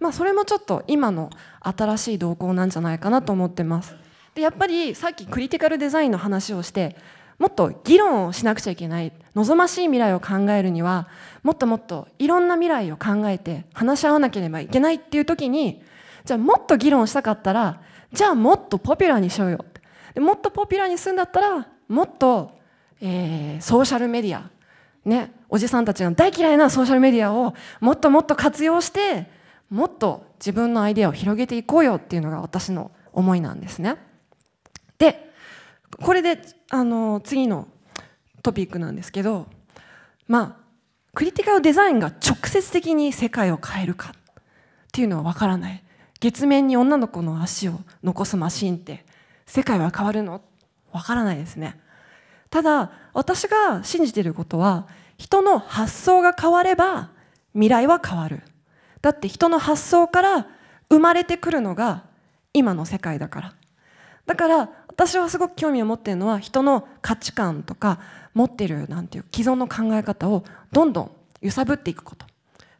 まあ、それもちょっと今の新しい動向なんじゃないかなと思ってます。でやっぱりさっきクリティカルデザインの話をしてもっと議論をしなくちゃいけない望ましい未来を考えるにはもっともっといろんな未来を考えて話し合わなければいけないっていう時にじゃあもっと議論したかったらじゃあもっとポピュラーにしようよ。でもっとポピュラーにするんだったらもっと、えー、ソーシャルメディアねおじさんたちが大嫌いなソーシャルメディアをもっともっと活用してもっと自分のアイデアを広げていこうよっていうのが私の思いなんですね。でこれであの次のトピックなんですけどまあクリティカルデザインが直接的に世界を変えるかっていうのは分からない。月面に女の子の足を残すマシンって世界は変わるの？分からないですね。ただ私が信じていることは人の発想が変われば未来は変わる。だって人の発想から生まれてくるのが今の世界だから。だから私はすごく興味を持っているのは人の価値観とか持っているなんていう既存の考え方をどんどん揺さぶっていくこと。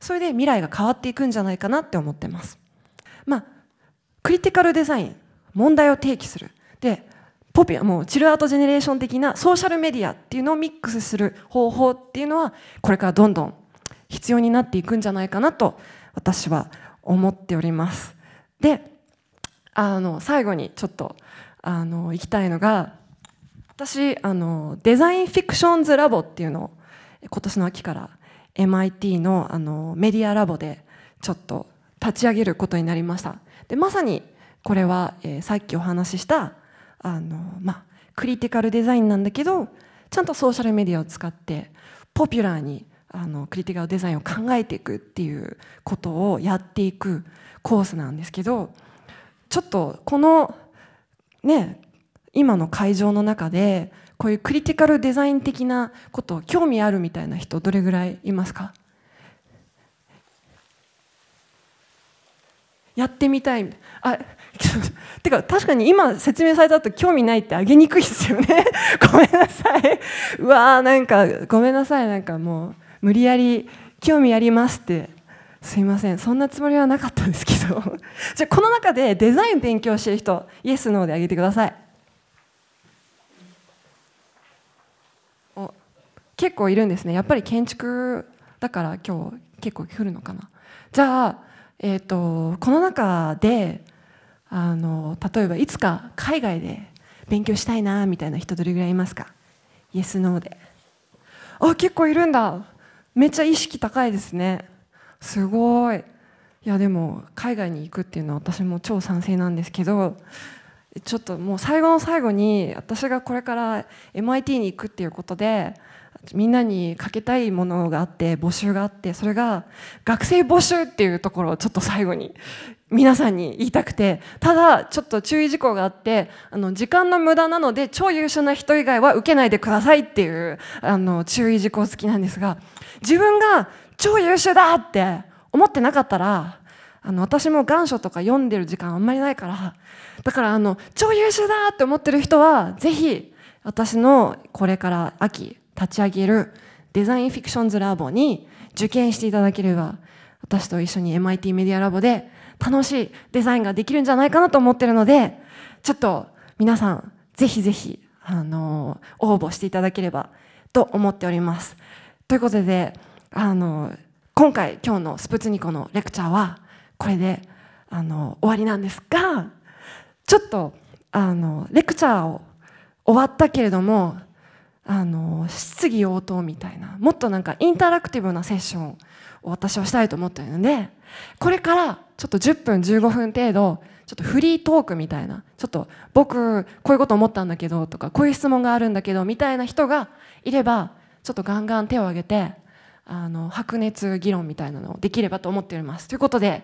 それで未来が変わっていくんじゃないかなって思ってます。まあクリティカルデザイン問題を提起する。でポピュもうチルアートジェネレーション的なソーシャルメディアっていうのをミックスする方法っていうのはこれからどんどん必要になっていくんじゃないかなと私は思っております。であの最後にちょっとあの行きたいのが私あのデザインフィクションズラボっていうのを今年の秋から MIT のあのメディアラボでちょっと立ち上げることになりました。でまさにこれは、えー、さっきお話ししたあの、まあ、クリティカルデザインなんだけどちゃんとソーシャルメディアを使ってポピュラーにあのクリティカルデザインを考えていくっていうことをやっていくコースなんですけどちょっとこのね今の会場の中でこういうクリティカルデザイン的なこと興味あるみたいな人どれぐらいいますか？やってみたいあ てか確かに今説明されたと興味ないってあげにくいですよね。ごめんなさい。うわーなんかごめんなさい。なんかもう無理やり興味ありますって。すいません。そんなつもりはなかったんですけど。じゃあこの中でデザイン勉強してる人イエスノーであげてください。お結構いるんですね。やっぱり建築だから今日結構来るのかな。じゃあ、えーと、この中であの例えばいつか海外で勉強したいなみたいな人どれぐらいいますか？イエスノーで。あ結構いるんだ。めっちゃ意識高いですね。すごい。いやでも海外に行くっていうのは私も超賛成なんですけどちょっともう最後の最後に私がこれから MIT に行くっていうことでみんなにかけたいものがあって募集があってそれが学生募集っていうところをちょっと最後に皆さんに言いたくてただちょっと注意事項があってあの時間の無駄なので超優秀な人以外は受けないでくださいっていうあの注意事項付きなんですが自分が超優秀だって思ってなかったらあの私も願書とか読んでる時間あんまりないからだからあの超優秀だって思ってる人はぜひ私のこれから秋立ち上げるデザインフィクションズラボに受験していただければ私と一緒に MIT メディアラボで楽しいデザインができるんじゃないかなと思ってるのでちょっと皆さんぜひぜひあの応募していただければと思っております。ということであの今回今日のスプツニコのレクチャーはこれであの終わりなんですがちょっとあのレクチャーを終わったけれどもあの質疑応答みたいなもっとなんかインタラクティブなセッションを私はしたいと思ってるのでこれからちょっと10分15分程度ちょっとフリートークみたいなちょっと僕こういうこと思ったんだけどとかこういう質問があるんだけどみたいな人がいればちょっとガンガン手を挙げてあの白熱議論みたいなのをできればと思っておりますということで、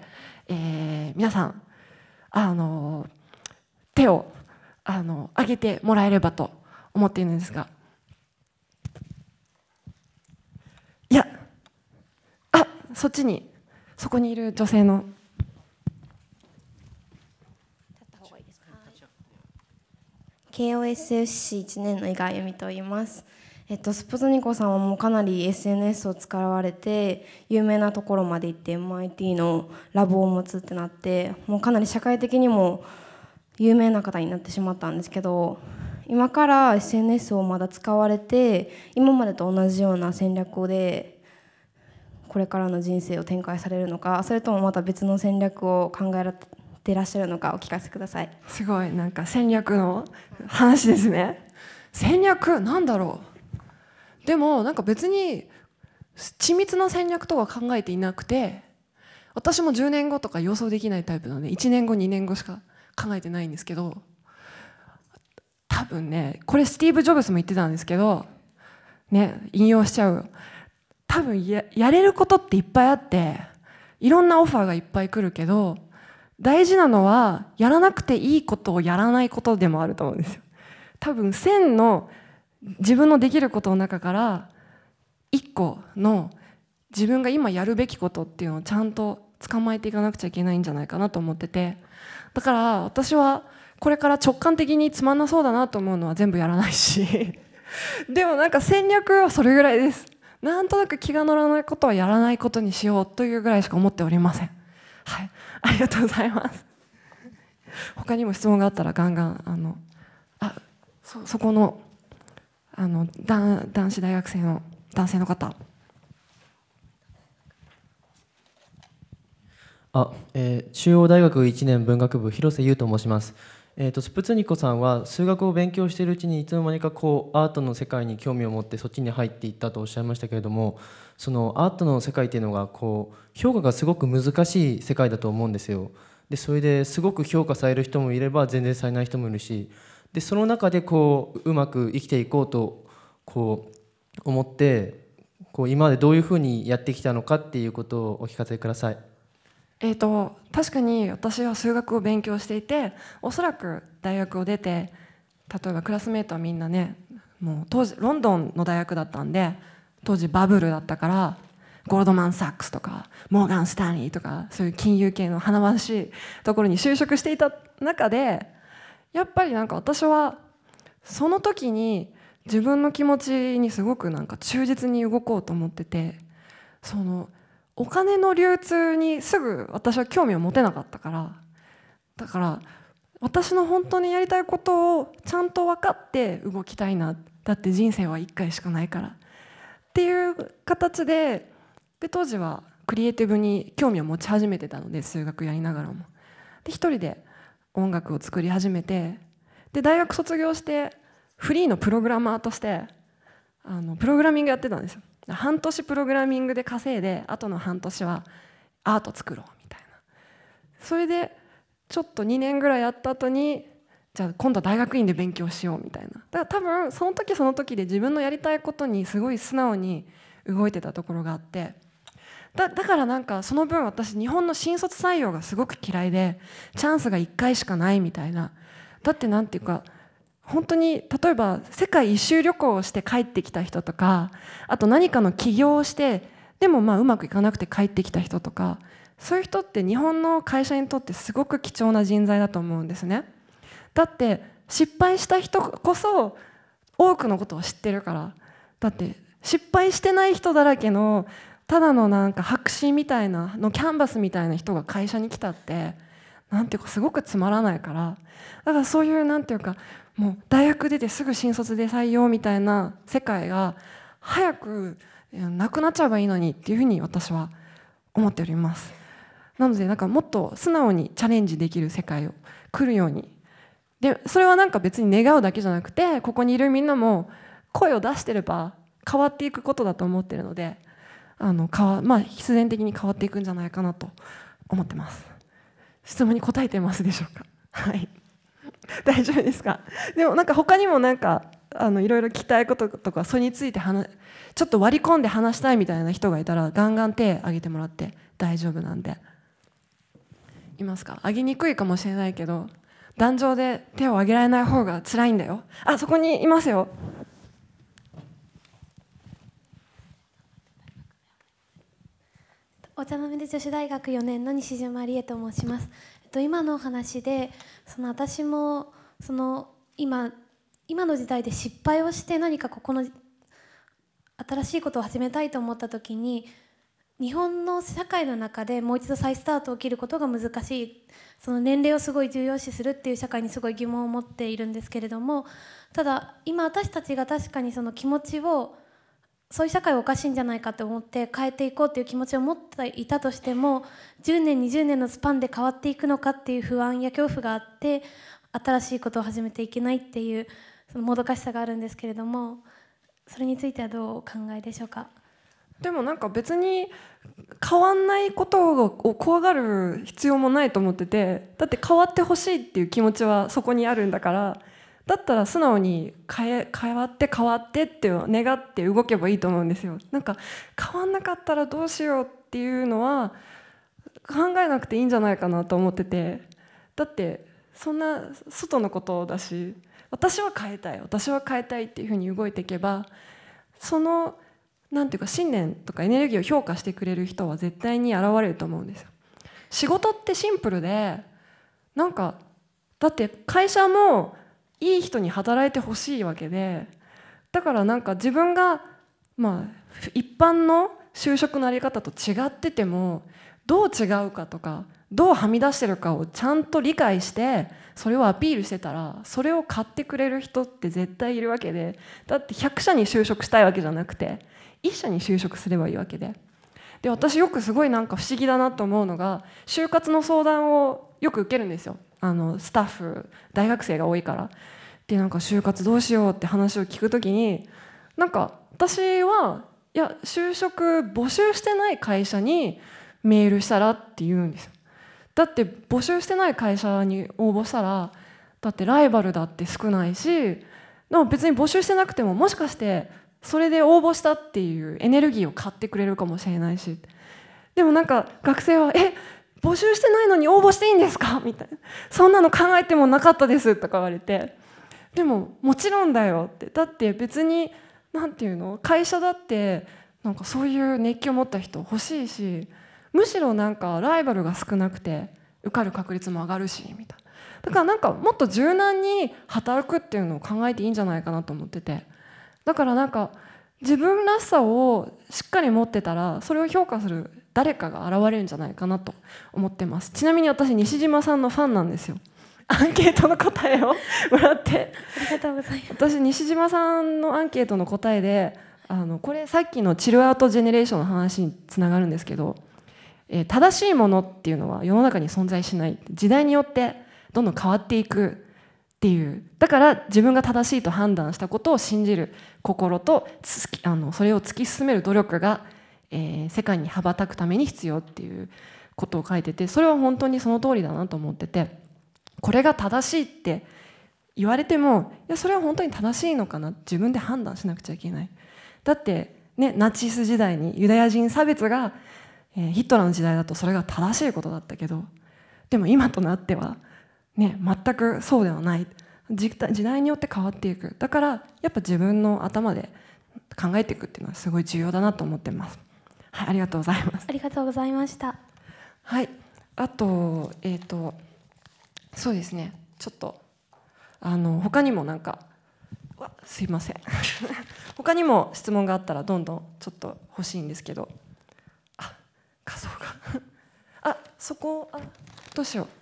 えー、皆さんあの手をあの挙げてもらえればと思っているんですが。いやあそっちに。そこにいる女性の KOSFC1 年の伊賀由美と言います。えっと、スプズニコさんはもうかなり SNS を使われて有名なところまで行って MIT のラボを持つってなってもうかなり社会的にも有名な方になってしまったんですけど今から SNS をまだ使われて今までと同じような戦略でこれからの人生を展開されるのかそれともまた別の戦略を考えてらっしゃるのかお聞かせください。すごいなんか戦略の話ですね。戦略なんだろう。でもなんか別に緻密な戦略とは考えていなくて私も10年後とか予想できないタイプなので1年後2年後しか考えてないんですけど多分ねこれスティーブ・ジョブズも言ってたんですけどね引用しちゃう。多分やれることっていっぱいあっていろんなオファーがいっぱい来るけど大事なのはやらなくていいことをやらないことでもあると思うんですよ。多分1000の自分のできることの中から一個の自分が今やるべきことっていうのをちゃんと捕まえていかなくちゃいけないんじゃないかなと思ってて。だから私はこれから直感的につまんなそうだなと思うのは全部やらないし。でもなんか戦略はそれぐらいです。なんとなく気が乗らないことはやらないことにしようというぐらいしか思っておりません。はい。ありがとうございます。他にも質問があったらガンガンあのあそそこのあの男子大学生の男性の方。あ、えー、中央大学1年文学部広瀬優と申します、えーと、スプツニコさんは数学を勉強しているうちにいつの間にかこうアートの世界に興味を持ってそっちに入っていったとおっしゃいましたけれどもそのアートの世界っていうのがこう評価がすごく難しい世界だと思うんですよでそれですごく評価される人もいれば全然されない人もいるしでその中でこううまく生きていこうとこう思ってこう今までどういうふうにやってきたのかっていうことをお聞かせください。えーと、確かに私は数学を勉強していておそらく大学を出て例えばクラスメートはみんなねもう当時ロンドンの大学だったんで当時バブルだったからゴールドマン・サックスとかモーガン・スタンリーとかそういう金融系の華々しいところに就職していた中でやっぱりなんか私はその時に自分の気持ちにすごくなんか忠実に動こうと思っててそのお金の流通にすぐ私は興味を持てなかったから。だから私の本当にやりたいことをちゃんと分かって動きたいな。だって人生は1回しかないから。っていう形でで当時はクリエイティブに興味を持ち始めてたので数学やりながらも。で一人で音楽を作り始めてで大学卒業してフリーのプログラマーとしてあのプログラミングやってたんですよ。半年プログラミングで稼いであとの半年はアート作ろうみたいな。それでちょっと2年ぐらいやった後にじゃあ今度は大学院で勉強しようみたいな。だから多分その時その時で自分のやりたいことにすごい素直に動いてたところがあって。だだからなんかその分私日本の新卒採用がすごく嫌いでチャンスが1回しかないみたいな。だって何て言うか本当に例えば世界一周旅行をして帰ってきた人とかあと何かの起業をしてでもまあうまくいかなくて帰ってきた人とかそういう人って日本の会社にとってすごく貴重な人材だと思うんですね。だって失敗した人こそ多くのことを知ってるからだって失敗してない人だらけのただのなんか白紙みたいなのキャンバスみたいな人が会社に来たってなんていうかすごくつまらないからだからそういうなんていうかもう大学出てすぐ新卒で採用みたいな世界が早くなくなっちゃえばいいのにっていうふうに私は思っております。なのでなんかもっと素直にチャレンジできる世界を来るように。でそれはなんか別に願うだけじゃなくてここにいるみんなも声を出してれば変わっていくことだと思ってるのであのかわ、まあ、必然的に変わっていくんじゃないかなと思ってます。質問に答えてますでしょうか？はい。大丈夫ですか？でもなんか他にもなんかあのいろいろ聞きたいこととかそれについて話ちょっと割り込んで話したいみたいな人がいたらガンガン手挙げてもらって大丈夫なんで。いますか？挙げにくいかもしれないけど壇上で手を挙げられない方が辛いんだよ。あそこにいますよ。お茶の水女子大学4年の西島理恵と申します。今のお話でその私もその今今の時代で失敗をして何かここの新しいことを始めたいと思った時に日本の社会の中でもう一度再スタートを切ることが難しい。その年齢をすごい重要視するっていう社会にすごい疑問を持っているんですけれどもただ今私たちが確かにその気持ちをそういう社会おかしいんじゃないかと思って変えていこうっていう気持ちを持っていたとしても10年20年のスパンで変わっていくのかっていう不安や恐怖があって新しいことを始めていけないっていうそのもどかしさがあるんですけれどもそれについてはどうお考えでしょうか？でもなんか別に変わんないことを怖がる必要もないと思っててだって変わってほしいっていう気持ちはそこにあるんだからだったら素直に変え変わって変わってって願って動けばいいと思うんですよ。なんか変わんなかったらどうしようっていうのは考えなくていいんじゃないかなと思ってて。だってそんな外のことだし私は変えたい私は変えたいっていうふうに動いていけばそのなんていうか信念とかエネルギーを評価してくれる人は絶対に現れると思うんですよ。仕事ってシンプルでなんかだって会社もいい人に働いてほしいわけでだからなんか自分がまあ一般の就職のあり方と違っててもどう違うかとかどうはみ出してるかをちゃんと理解してそれをアピールしてたらそれを買ってくれる人って絶対いるわけでだって100社に就職したいわけじゃなくて1社に就職すればいいわけで。で私よくすごいなんか不思議だなと思うのが就活の相談をよく受けるんですよ。あのスタッフ大学生が多いからでなんか就活どうしようって話を聞く時になんか私はいや就職募集してない会社にメールしたらって言うんですだって募集してない会社に応募したらだってライバルだって少ないしでも別に募集してなくてももしかしてそれで応募したっていうエネルギーを買ってくれるかもしれないし。でもなんか学生は「え募集してないのに応募していいんですか? 」みたいな「そんなの考えてもなかったです」とか言われて。でももちろんだよって。だって別に何て言うの？会社だってなんかそういう熱気を持った人欲しいしむしろなんかライバルが少なくて受かる確率も上がるしみたいな。だからなんかもっと柔軟に働くっていうのを考えていいんじゃないかなと思ってて。だからなんか自分らしさをしっかり持ってたらそれを評価する誰かが現れるんじゃないかなと思ってます。ちなみに私西島さんのファンなんですよ。アンケートの答えを もらって。ありがとうございます。私西島さんのアンケートの答えであのこれさっきのチルアウトジェネレーションの話につながるんですけど、えー、正しいものっていうのは世の中に存在しない。時代によってどんどん変わっていくっていう。だから自分が正しいと判断したことを信じる。心とあのそれを突き進める努力が、えー、世界に羽ばたくために必要っていうことを書いててそれは本当にその通りだなと思ってて。これが正しいって言われてもいやそれは本当に正しいのかな。自分で判断しなくちゃいけない。だってねナチス時代にユダヤ人差別が、えー、ヒットラーの時代だとそれが正しいことだったけどでも今となってはね、全くそうではない時代によって変わっていくだからやっぱ自分の頭で考えていくっていうのはすごい重要だなと思ってます。はい、ありがとうございます。ありがとうございました。はい、あとえっ、ー、とそうですね。ちょっとあの他にもなんかわすいません。他にも質問があったらどんどんちょっと欲しいんですけど、あ画像が あそこあどうしよう。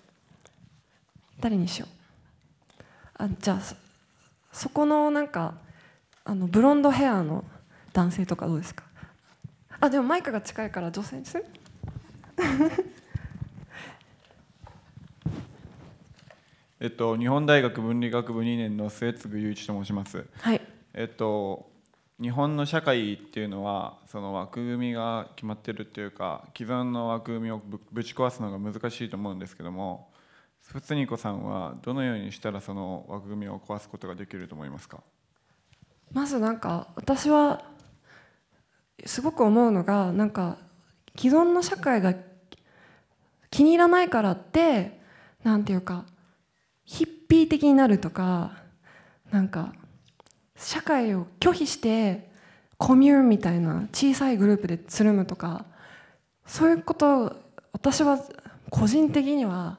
誰にしよう？あじゃあそこのなんかあのブロンドヘアの男性とかどうですか？あでもマイクが近いから女性にする？えっと、日本大学文理学部2年の末次雄一と申します。はい。えっと、日本の社会っていうのはその枠組みが決まってるっていうか既存の枠組みをぶち壊すのが難しいと思うんですけどもスプツニコさんはどのようにしたらその枠組みを壊すことができると思いますか？まずなんか私はすごく思うのがなんか既存の社会が気に入らないからってなんていうかヒッピー的になるとかなんか社会を拒否してコミューンみたいな小さいグループでつるむとかそういうこと私は個人的には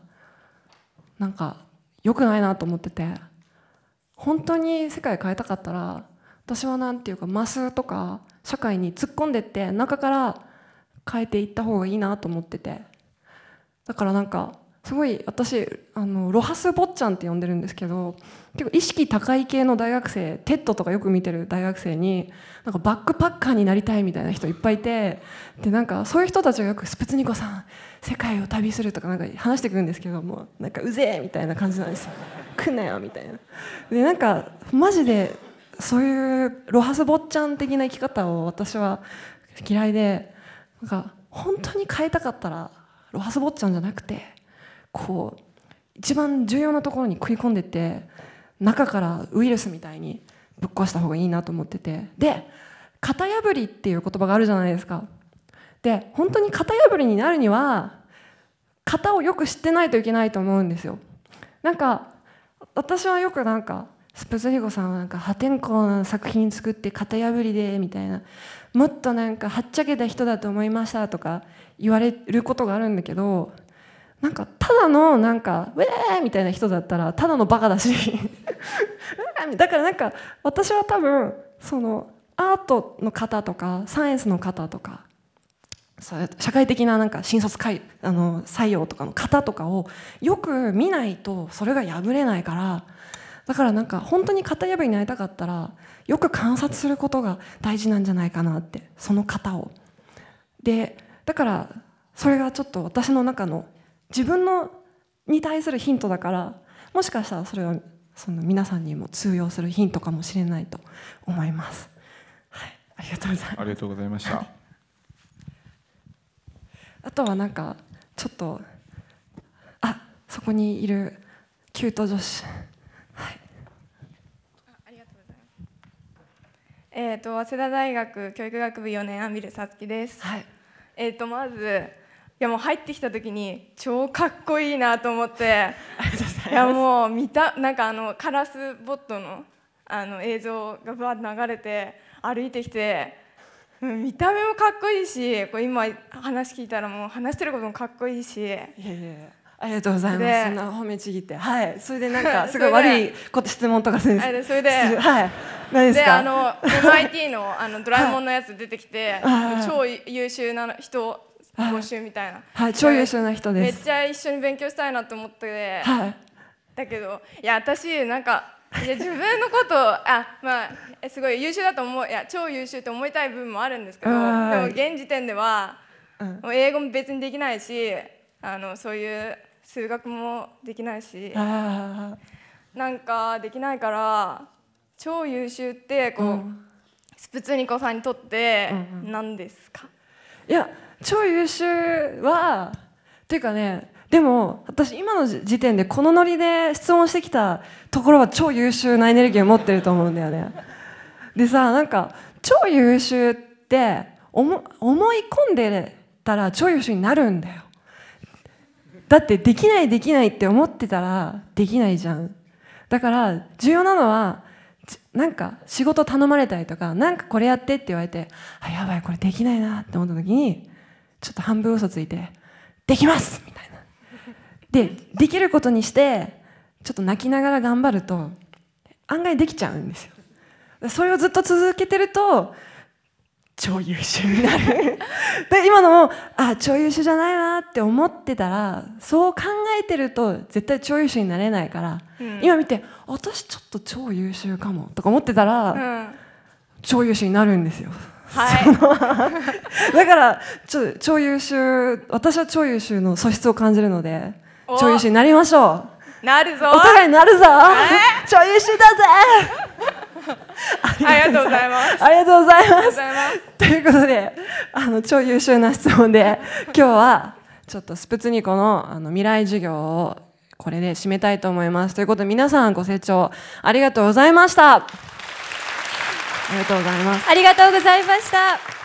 なんか良くないなと思ってて本当に世界変えたかったら私は何て言うかマスとか社会に突っ込んでって中から変えていった方がいいなと思ってて。だからなんかすごい私あのロハス坊ちゃんって呼んでるんですけど結構意識高い系の大学生 TED とかよく見てる大学生になんかバックパッカーになりたいみたいな人いっぱいいてでなんかそういう人たちがよく「スプツニ子さん世界を旅する」とかなんか話してくるんですけどもなんか「うぜえ!」みたいな感じなんですよ「来んなよ」みたいな。でなんかマジでそういうロハス坊ちゃん的な生き方を私は嫌いでなんか本当に変えたかったらロハス坊ちゃんじゃなくてこう一番重要なところに食い込んでって中からウイルスみたいにぶっ壊した方がいいなと思ってて。で型破りっていう言葉があるじゃないですか。で本当に型破りになるには型をよく知ってないといけないと思うんですよ。なんか私はよくなんかスプツリゴさんはなんか破天荒な作品作って型破りでみたいな。もっとなんかはっちゃけた人だと思いましたとか言われることがあるんだけどなんかただのなんかウェーみたいな人だったらただのバカだし だからなんか私は多分そのアートの方とかサイエンスの方とか社会的ななんか新卒会あの採用とかの方とかをよく見ないとそれが破れないからだからなんか本当に型破りになりたかったらよく観察することが大事なんじゃないかなってその方を。でだからそれがちょっと私の中の自分のに対するヒントだからもしかしたらそれはその皆さんにも通用するヒントかもしれないと思います。はい、ありがとうございます。ありがとうございました。あとはなんかちょっとあそこにいるキュート女子。はい。ありがとうございます。えっ、ー、と早稲田大学教育学部4年アンビルさつきです。はい。えっ、ー、とまずいやもう入ってきた時に超かっこいいなと思って。いやもう見たなんかあのカラスボットのあの映像がぶわっと流れて歩いてきて見た目もかっこいいしこう今話聞いたらもう話してることもかっこいいし。いやいやありがとうございます。そんな褒めちぎって。はい。それでなんか すごい悪いこと質問とかするそれで はい。何ですか？であの MIT のあのドラえもんのやつ出てきて、はい、超優秀な人募集みたいな。はい超優秀な人です。めっちゃ一緒に勉強したいなと思って、はい、だけどいや私なんかいや自分のこと あまあすごい優秀だと思ういや超優秀と思いたい部分もあるんですけどでも現時点では、うん、英語も別にできないしあのそういう数学もできないしなんかできないから超優秀ってこう、うん、スプツニコさんにとって何ですか、いや超優秀はっていうかねでも私今の時点でこのノリで質問してきたところは超優秀なエネルギーを持ってると思うんだよね。でさなんか超優秀って思思い込んでたら超優秀になるんだよ。だってできないできないって思ってたらできないじゃん。だから重要なのはなんか仕事頼まれたりとかなんかこれやってって言われてあやばいこれできないなって思った時にちょっと半分嘘ついて「できます!」みたいな。でできることにしてちょっと泣きながら頑張ると案外できちゃうんですよ。それをずっと続けてると超優秀になるで今のもあ超優秀じゃないなって思ってたらそう考えてると絶対超優秀になれないから、うん、今見て私ちょっと超優秀かもとか思ってたら、うん、超優秀になるんですよ。はい、だからちょ超優秀私は超優秀の素質を感じるので超優秀になりましょう。なるぞ。お互いになるぞ、え？ー、超優秀だぜ。ありがとうございます。ありがとうございます。ということであの超優秀な質問で今日はちょっとスプツニコのあの未来授業をこれで締めたいと思います。ということで皆さんご清聴ありがとうございましたありがとうございます。ありがとうございました。